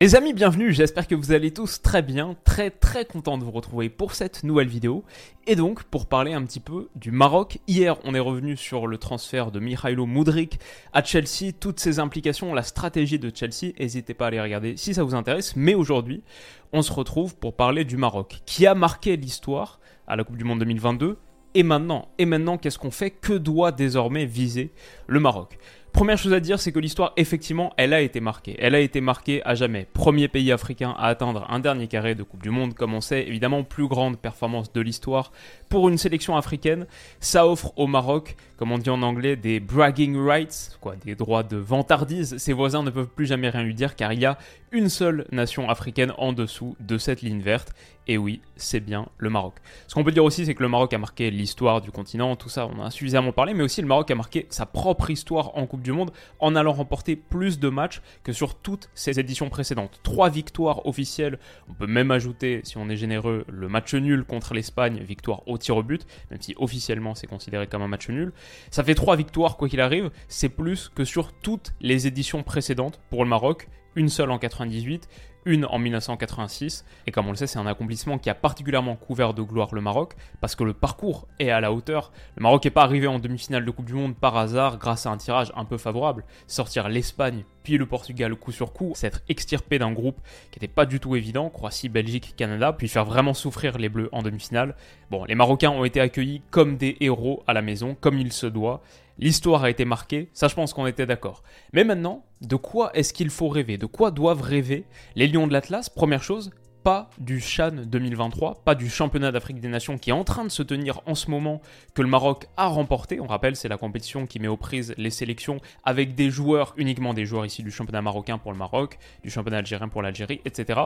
Les amis, bienvenue, j'espère que vous allez tous très bien, très très content de vous retrouver pour cette nouvelle vidéo. Et donc, pour parler un petit peu du Maroc, hier on est revenu sur le transfert de Mihailo Mudrik à Chelsea, toutes ses implications, la stratégie de Chelsea, n'hésitez pas à aller regarder si ça vous intéresse. Mais aujourd'hui, on se retrouve pour parler du Maroc, qui a marqué l'histoire à la Coupe du Monde 2022. Et maintenant, et maintenant, qu'est-ce qu'on fait? Que doit désormais viser le Maroc? Première chose à dire, c'est que l'histoire, effectivement, elle a été marquée. Elle a été marquée à jamais. Premier pays africain à atteindre un dernier carré de Coupe du Monde, comme on sait, évidemment, plus grande performance de l'histoire pour une sélection africaine. Ça offre au Maroc, comme on dit en anglais, des bragging rights, quoi, des droits de vantardise. Ses voisins ne peuvent plus jamais rien lui dire car il y a une seule nation africaine en dessous de cette ligne verte. Et oui, c'est bien le Maroc. Ce qu'on peut dire aussi, c'est que le Maroc a marqué l'histoire du continent, tout ça, on a suffisamment parlé, mais aussi le Maroc a marqué sa propre histoire en Coupe du Monde en allant remporter plus de matchs que sur toutes ses éditions précédentes. Trois victoires officielles, on peut même ajouter, si on est généreux, le match nul contre l'Espagne, victoire au tir au but, même si officiellement c'est considéré comme un match nul. Ça fait trois victoires, quoi qu'il arrive, c'est plus que sur toutes les éditions précédentes pour le Maroc, une seule en 98, une en 1986, et comme on le sait, c'est un accomplissement qui a particulièrement couvert de gloire le Maroc, parce que le parcours est à la hauteur. Le Maroc n'est pas arrivé en demi-finale de Coupe du Monde par hasard grâce à un tirage un peu favorable. Sortir l'Espagne, puis le Portugal coup sur coup, s'être extirpé d'un groupe qui n'était pas du tout évident, Croatie, Belgique, Canada, puis faire vraiment souffrir les Bleus en demi-finale. Bon, les Marocains ont été accueillis comme des héros à la maison, comme il se doit, L'histoire a été marquée, ça je pense qu'on était d'accord. Mais maintenant, de quoi est-ce qu'il faut rêver? De quoi doivent rêver les Lions de l'Atlas? Première chose, pas du Chan 2023, pas du championnat d'Afrique des Nations qui est en train de se tenir en ce moment, que le Maroc a remporté. On rappelle, c'est la compétition qui met aux prises les sélections avec des joueurs, uniquement des joueurs ici du championnat marocain pour le Maroc, du championnat algérien pour l'Algérie, etc.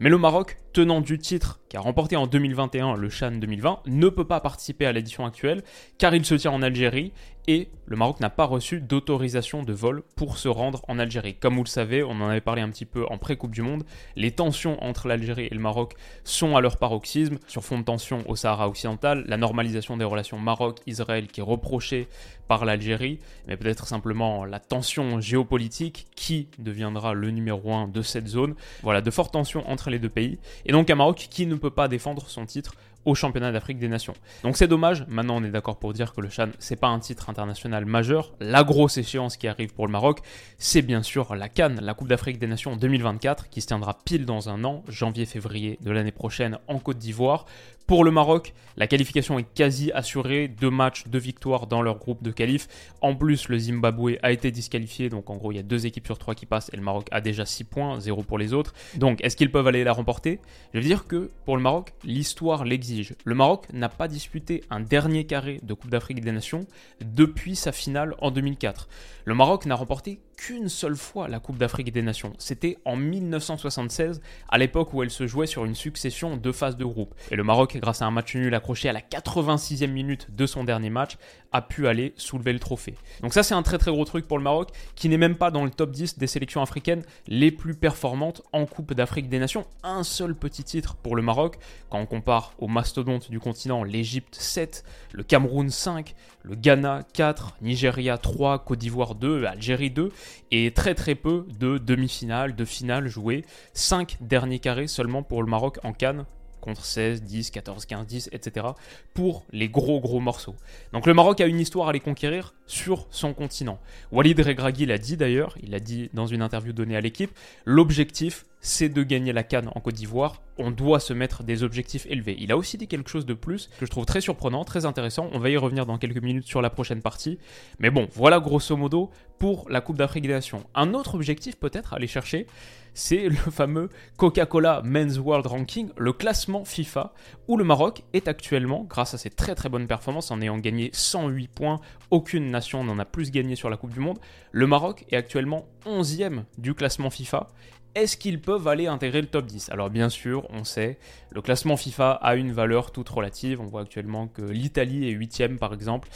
Mais le Maroc, tenant du titre, qui a remporté en 2021 le Chan 2020, ne peut pas participer à l'édition actuelle car il se tient en Algérie et le Maroc n'a pas reçu d'autorisation de vol pour se rendre en Algérie. Comme vous le savez, on en avait parlé un petit peu en pré-Coupe du Monde, les tensions entre l'Algérie et le Maroc sont à leur paroxysme, sur fond de tension au Sahara occidental, la normalisation des relations Maroc-Israël qui est reprochée par l'Algérie, mais peut-être simplement la tension géopolitique qui deviendra le numéro un de cette zone. Voilà, de fortes tensions entre les deux pays, et donc un Maroc qui ne peut pas défendre son titre au championnat d'Afrique des Nations. Donc c'est dommage, maintenant on est d'accord pour dire que le Chan c'est pas un titre international majeur. La grosse échéance qui arrive pour le Maroc, c'est bien sûr la Cannes, la Coupe d'Afrique des Nations 2024 qui se tiendra pile dans un an, janvier-février de l'année prochaine en Côte d'Ivoire. Pour le Maroc, la qualification est quasi assurée, deux matchs, deux victoires dans leur groupe de qualif. En plus, le Zimbabwe a été disqualifié, donc en gros, il y a deux équipes sur trois qui passent et le Maroc a déjà 6 points, 0 pour les autres. Donc, est-ce qu'ils peuvent aller la remporter? Je veux dire que pour le Maroc, l'histoire l'exige. Le Maroc n'a pas disputé un dernier carré de Coupe d'Afrique des Nations depuis sa finale en 2004. Le Maroc n'a remporté qu'une seule fois la Coupe d'Afrique des Nations. C'était en 1976, à l'époque où elle se jouait sur une succession de phases de groupe. Et le Maroc, grâce à un match nul accroché à la 86e minute de son dernier match, a pu aller soulever le trophée. Donc ça c'est un très très gros truc pour le Maroc, qui n'est même pas dans le top 10 des sélections africaines les plus performantes en Coupe d'Afrique des Nations. Un seul petit titre pour le Maroc, quand on compare aux mastodontes du continent, l'Égypte 7, le Cameroun 5, le Ghana 4, Nigeria 3, Côte d'Ivoire 2, Algérie 2, et très très peu de demi-finales, de finales jouées. 5 derniers carrés seulement pour le Maroc en Cannes contre 16, 10, 14, 15, 10, etc. pour les gros gros morceaux. Donc le Maroc a une histoire à les conquérir sur son continent. Walid Regragui l'a dit d'ailleurs, il l'a dit dans une interview donnée à l'équipe, l'objectif c'est de gagner la canne en Côte d'Ivoire. On doit se mettre des objectifs élevés. Il a aussi dit quelque chose de plus que je trouve très surprenant, très intéressant. On va y revenir dans quelques minutes sur la prochaine partie. Mais bon, voilà grosso modo pour la Coupe d'Afrique des Nations. Un autre objectif peut-être à aller chercher, c'est le fameux Coca-Cola Men's World Ranking, le classement FIFA, où le Maroc est actuellement, grâce à ses très très bonnes performances, en ayant gagné 108 points, aucune nation n'en a plus gagné sur la Coupe du Monde, le Maroc est actuellement 11e du classement FIFA est-ce qu'ils peuvent aller intégrer le top 10 Alors bien sûr, on sait, le classement FIFA a une valeur toute relative. On voit actuellement que l'Italie est 8 par exemple,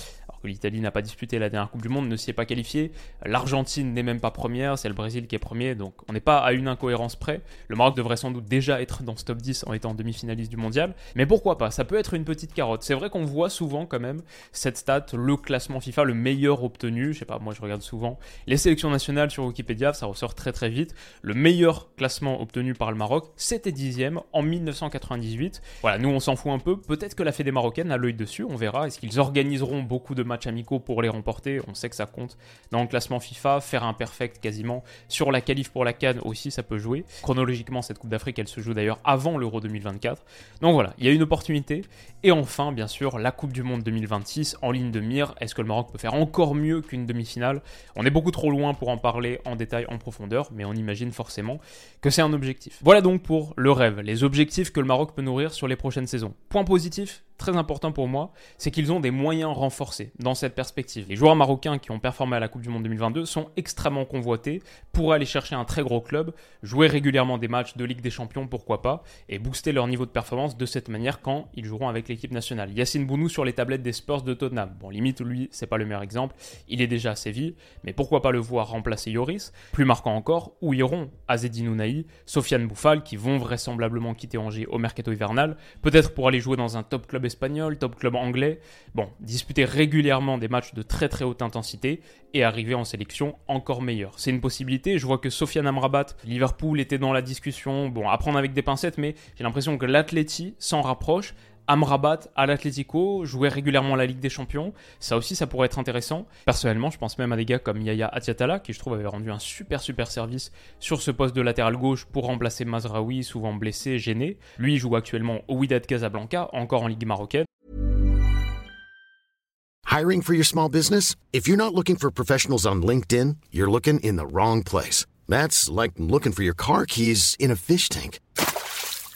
que l'Italie n'a pas disputé la dernière Coupe du Monde, ne s'y est pas qualifiée. L'Argentine n'est même pas première, c'est le Brésil qui est premier, donc on n'est pas à une incohérence près. Le Maroc devrait sans doute déjà être dans ce top 10 en étant demi-finaliste du mondial, mais pourquoi pas? Ça peut être une petite carotte. C'est vrai qu'on voit souvent quand même cette stat, le classement FIFA, le meilleur obtenu. Je sais pas, moi je regarde souvent les sélections nationales sur Wikipédia, ça ressort très très vite. Le meilleur classement obtenu par le Maroc, c'était dixième en 1998. Voilà, nous on s'en fout un peu. Peut-être que la Fédé marocaine a l'œil dessus, on verra. Est-ce qu'ils organiseront beaucoup de matchs amicaux pour les remporter On sait que ça compte dans le classement FIFA. Faire un perfect quasiment sur la qualif pour la Cannes aussi, ça peut jouer. Chronologiquement, cette Coupe d'Afrique, elle se joue d'ailleurs avant l'Euro 2024. Donc voilà, il y a une opportunité. Et enfin, bien sûr, la Coupe du Monde 2026 en ligne de mire. Est-ce que le Maroc peut faire encore mieux qu'une demi-finale? On est beaucoup trop loin pour en parler en détail, en profondeur, mais on imagine forcément que c'est un objectif. Voilà donc pour le rêve, les objectifs que le Maroc peut nourrir sur les prochaines saisons. Point positif, très important pour moi, c'est qu'ils ont des moyens renforcés dans cette perspective. Les joueurs marocains qui ont performé à la Coupe du Monde 2022 sont extrêmement convoités pour aller chercher un très gros club, jouer régulièrement des matchs de Ligue des Champions, pourquoi pas, et booster leur niveau de performance de cette manière quand ils joueront avec l'équipe nationale. Yacine Bounou sur les tablettes des Spurs de Tottenham. Bon, limite, lui, c'est pas le meilleur exemple, il est déjà à Séville, mais pourquoi pas le voir remplacer Yoris Plus marquant encore, où iront Azedine Ounaï, Sofiane Bouffal, qui vont vraisemblablement quitter Angers au mercato hivernal, peut-être pour aller jouer dans un top club espagnol, top club anglais. Bon, disputer régulièrement des matchs de très très haute intensité et arriver en sélection encore meilleur. C'est une possibilité. Je vois que Sofiane Amrabat, Liverpool était dans la discussion. Bon, à prendre avec des pincettes, mais j'ai l'impression que l'Atleti s'en rapproche. Amrabat à l'Atlético, jouer régulièrement la Ligue des Champions, ça aussi ça pourrait être intéressant. Personnellement, je pense même à des gars comme Yaya Atiatala, qui je trouve avait rendu un super super service sur ce poste de latéral gauche pour remplacer Mazraoui, souvent blessé, gêné. Lui joue actuellement au Wydad Casablanca, encore en Ligue marocaine. Hiring for your small business? If you're not looking for professionals on LinkedIn, you're looking in the wrong place. That's like looking for your car keys in a fish tank.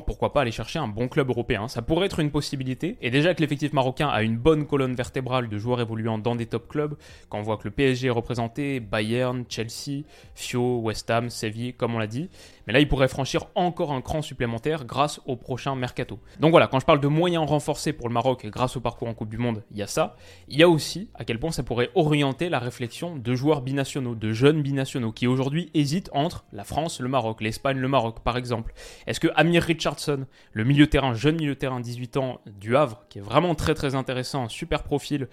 Pourquoi pas aller chercher un bon club européen? Ça pourrait être une possibilité. Et déjà que l'effectif marocain a une bonne colonne vertébrale de joueurs évoluant dans des top clubs, quand on voit que le PSG est représenté, Bayern, Chelsea, Fio, West Ham, Séville, comme on l'a dit. Mais là, il pourrait franchir encore un cran supplémentaire grâce au prochain mercato. Donc voilà, quand je parle de moyens renforcés pour le Maroc grâce au parcours en Coupe du Monde, il y a ça. Il y a aussi à quel point ça pourrait orienter la réflexion de joueurs binationaux, de jeunes binationaux, qui aujourd'hui hésitent entre la France, le Maroc, l'Espagne, le Maroc, par exemple. Est-ce que Amir Richardson, le milieu terrain, jeune milieu terrain 18 ans du Havre, qui est vraiment très très intéressant, super profil,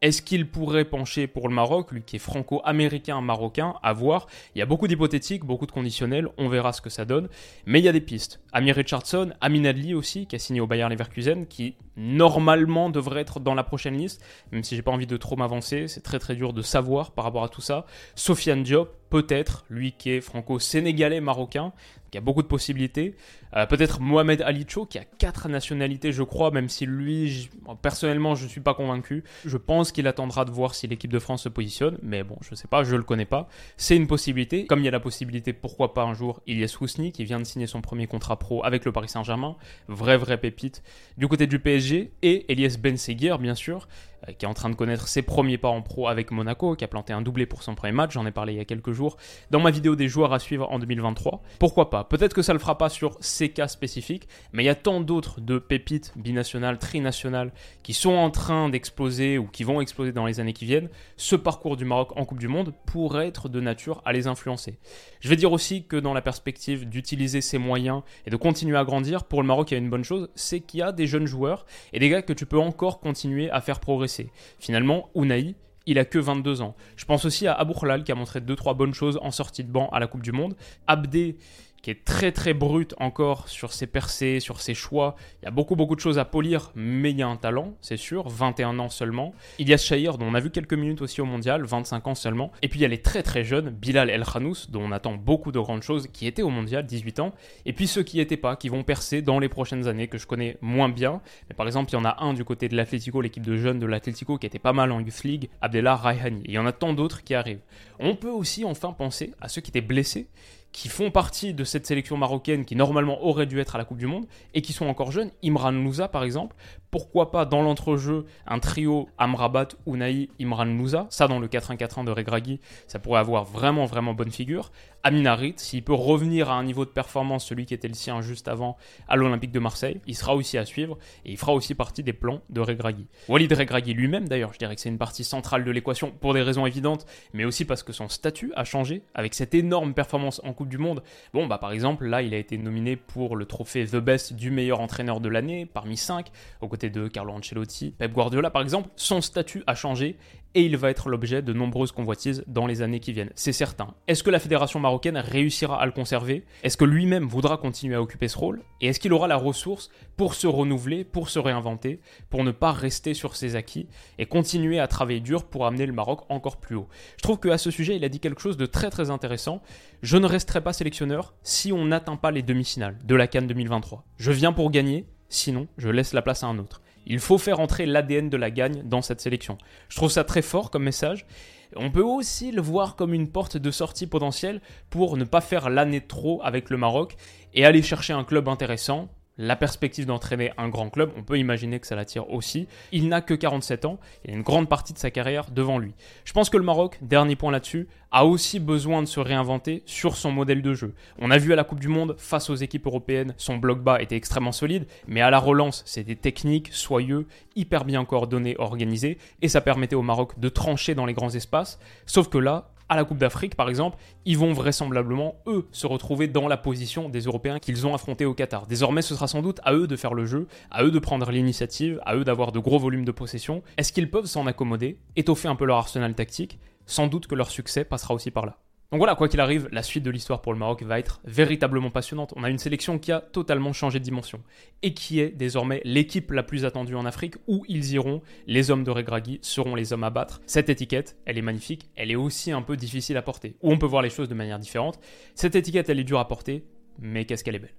est-ce qu'il pourrait pencher pour le Maroc, lui qui est franco-américain, marocain, à voir? Il y a beaucoup d'hypothétiques, beaucoup de conditionnels, on verra ce que ça donne. Mais il y a des pistes. Amir Richardson, Amin Adli aussi, qui a signé au Bayern Leverkusen, qui normalement devrait être dans la prochaine liste, même si j'ai pas envie de trop m'avancer, c'est très très dur de savoir par rapport à tout ça. Sofiane Diop, peut-être, lui qui est franco-sénégalais marocain, qui a beaucoup de possibilités. Euh, peut-être Mohamed Alicho, qui a quatre nationalités, je crois, même si lui, personnellement, je ne suis pas convaincu. Je pense qu'il attendra de voir si l'équipe de France se positionne, mais bon, je ne sais pas, je ne le connais pas. C'est une possibilité. Comme il y a la possibilité, pourquoi pas un jour, Ilyes Housni, qui vient de signer son premier contrat pro avec le Paris Saint-Germain, vrai, vrai pépite. Du côté du PSG, et Elias Ben Seguir, bien sûr, qui est en train de connaître ses premiers pas en pro avec Monaco, qui a planté un doublé pour son premier match, j'en ai parlé il y a quelques jours, dans ma vidéo des joueurs à suivre en 2023. Pourquoi pas? Peut-être que ça le fera pas sur ces cas spécifiques, mais il y a tant d'autres de pépites binationales, trinationales, qui sont en train d'exploser ou qui vont exploser dans les années qui viennent. Ce parcours du Maroc en Coupe du Monde pourrait être de nature à les influencer. Je vais dire aussi que dans la perspective d'utiliser ces moyens et de continuer à grandir, pour le Maroc, il y a une bonne chose, c'est qu'il y a des jeunes joueurs et des gars que tu peux encore continuer à faire progresser. Finalement, Unai, il a que 22 ans. Je pense aussi à Abou qui a montré 2-3 bonnes choses en sortie de banc à la Coupe du Monde. Abdé qui est très très brut encore sur ses percées, sur ses choix. Il y a beaucoup beaucoup de choses à polir, mais il y a un talent, c'est sûr, 21 ans seulement. Il y a Shahir, dont on a vu quelques minutes aussi au mondial, 25 ans seulement. Et puis il y a les très très jeunes, Bilal El Khanous, dont on attend beaucoup de grandes choses, qui étaient au mondial, 18 ans. Et puis ceux qui n'étaient pas, qui vont percer dans les prochaines années, que je connais moins bien. Mais par exemple, il y en a un du côté de l'Atlético, l'équipe de jeunes de l'Atlético, qui était pas mal en Youth League, Abdellah Raihani. Et il y en a tant d'autres qui arrivent. On peut aussi enfin penser à ceux qui étaient blessés qui font partie de cette sélection marocaine qui normalement aurait dû être à la Coupe du Monde et qui sont encore jeunes. Imran Louza par exemple, pourquoi pas dans l'entrejeu un trio Amrabat, Unai, Imran Louza, ça dans le 4-1-4-1 de Regragui, ça pourrait avoir vraiment vraiment bonne figure. Aminarit, s'il peut revenir à un niveau de performance, celui qui était le sien juste avant à l'Olympique de Marseille, il sera aussi à suivre et il fera aussi partie des plans de Regragui. Walid Regragui lui-même d'ailleurs, je dirais que c'est une partie centrale de l'équation pour des raisons évidentes, mais aussi parce que son statut a changé avec cette énorme performance en Coupe du Monde. Bon, bah par exemple, là, il a été nominé pour le trophée The Best du meilleur entraîneur de l'année parmi 5, aux côtés de Carlo Ancelotti, Pep Guardiola par exemple. Son statut a changé et il va être l'objet de nombreuses convoitises dans les années qui viennent. C'est certain. Est-ce que la fédération marocaine réussira à le conserver? Est-ce que lui-même voudra continuer à occuper ce rôle? Et est-ce qu'il aura la ressource pour se renouveler, pour se réinventer, pour ne pas rester sur ses acquis et continuer à travailler dur pour amener le Maroc encore plus haut? Je trouve qu'à ce sujet, il a dit quelque chose de très très intéressant. Je ne resterai pas sélectionneur si on n'atteint pas les demi-finales de la Cannes 2023. Je viens pour gagner, sinon je laisse la place à un autre. Il faut faire entrer l'ADN de la gagne dans cette sélection. Je trouve ça très fort comme message. On peut aussi le voir comme une porte de sortie potentielle pour ne pas faire l'année trop avec le Maroc et aller chercher un club intéressant la perspective d'entraîner un grand club, on peut imaginer que ça l'attire aussi. Il n'a que 47 ans, il a une grande partie de sa carrière devant lui. Je pense que le Maroc, dernier point là-dessus, a aussi besoin de se réinventer sur son modèle de jeu. On a vu à la Coupe du Monde, face aux équipes européennes, son bloc bas était extrêmement solide, mais à la relance, c'était technique, soyeux, hyper bien coordonné, organisé, et ça permettait au Maroc de trancher dans les grands espaces. Sauf que là, à la Coupe d'Afrique, par exemple, ils vont vraisemblablement, eux, se retrouver dans la position des Européens qu'ils ont affrontés au Qatar. Désormais, ce sera sans doute à eux de faire le jeu, à eux de prendre l'initiative, à eux d'avoir de gros volumes de possession. Est-ce qu'ils peuvent s'en accommoder, étoffer un peu leur arsenal tactique? Sans doute que leur succès passera aussi par là. Donc voilà, quoi qu'il arrive, la suite de l'histoire pour le Maroc va être véritablement passionnante. On a une sélection qui a totalement changé de dimension et qui est désormais l'équipe la plus attendue en Afrique où ils iront. Les hommes de Regragui seront les hommes à battre. Cette étiquette, elle est magnifique, elle est aussi un peu difficile à porter. Ou on peut voir les choses de manière différente. Cette étiquette, elle est dure à porter, mais qu'est-ce qu'elle est belle.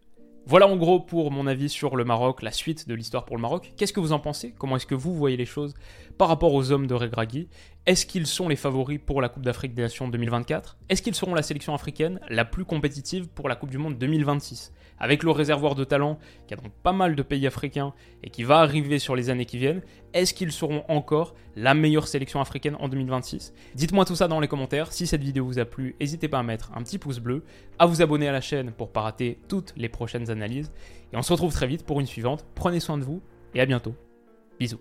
Voilà en gros pour mon avis sur le Maroc, la suite de l'histoire pour le Maroc. Qu'est-ce que vous en pensez? Comment est-ce que vous voyez les choses par rapport aux hommes de Regragui Est-ce qu'ils sont les favoris pour la Coupe d'Afrique des Nations 2024 Est-ce qu'ils seront la sélection africaine la plus compétitive pour la Coupe du Monde 2026 avec le réservoir de talent qui a dans pas mal de pays africains et qui va arriver sur les années qui viennent, est-ce qu'ils seront encore la meilleure sélection africaine en 2026 Dites-moi tout ça dans les commentaires. Si cette vidéo vous a plu, n'hésitez pas à mettre un petit pouce bleu, à vous abonner à la chaîne pour pas rater toutes les prochaines analyses. Et on se retrouve très vite pour une suivante. Prenez soin de vous et à bientôt. Bisous.